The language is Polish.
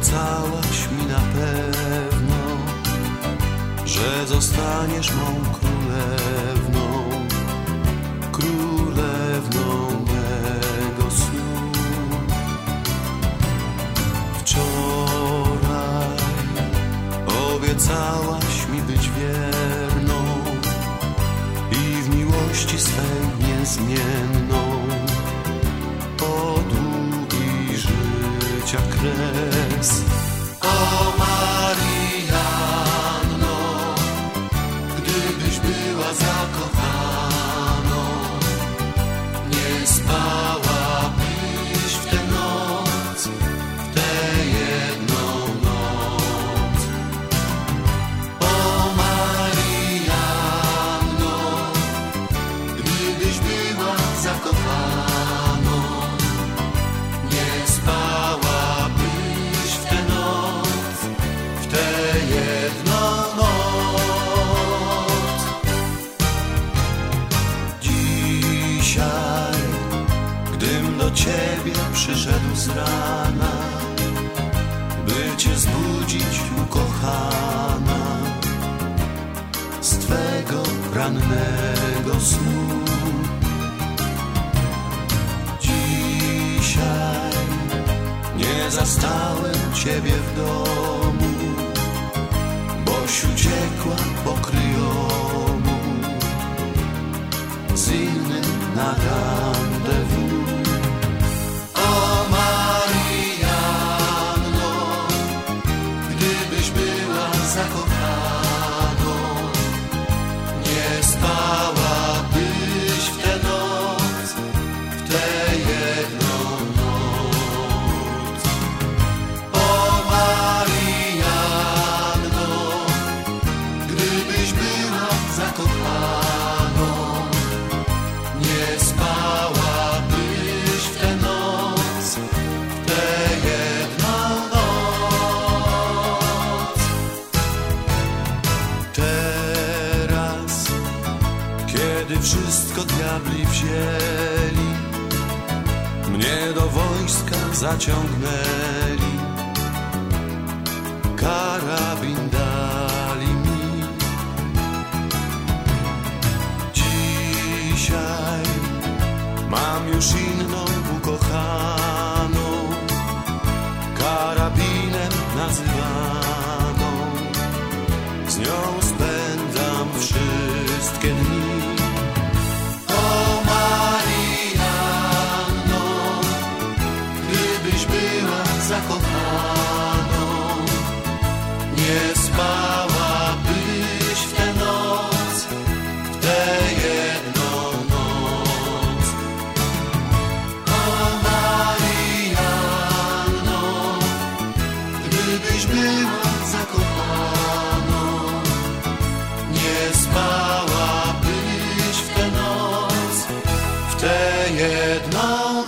Obiecałaś mi na pewno, że zostaniesz mą królewną, królewną mego snu. Wczoraj obiecałaś mi być wierną i w miłości swej niezmienną. Życia kres. O Marianno, gdybyś była zakochaną, nie spałabyś w tę noc, w tę jedną noc. O Marianno, gdybyś była zakochaną, Dzisiaj, gdym do ciebie przyszedł z rana, by cię zbudzić, ukochana, z twego rannego snu. Dzisiaj nie zastałem ciebie w domu, boś uciekła pokryjomu na randewu. O gdybyś była zakochaną, wszystko diabli wzięli, mnie do wojska zaciągnęli, karabin dali mi. Dzisiaj mam już inną ukochaną, nie spałabyś w tę noc, w tę jedną noc. O Marianno, gdybyś była zakochaną, nie spałabyś w tę noc, w tę jedną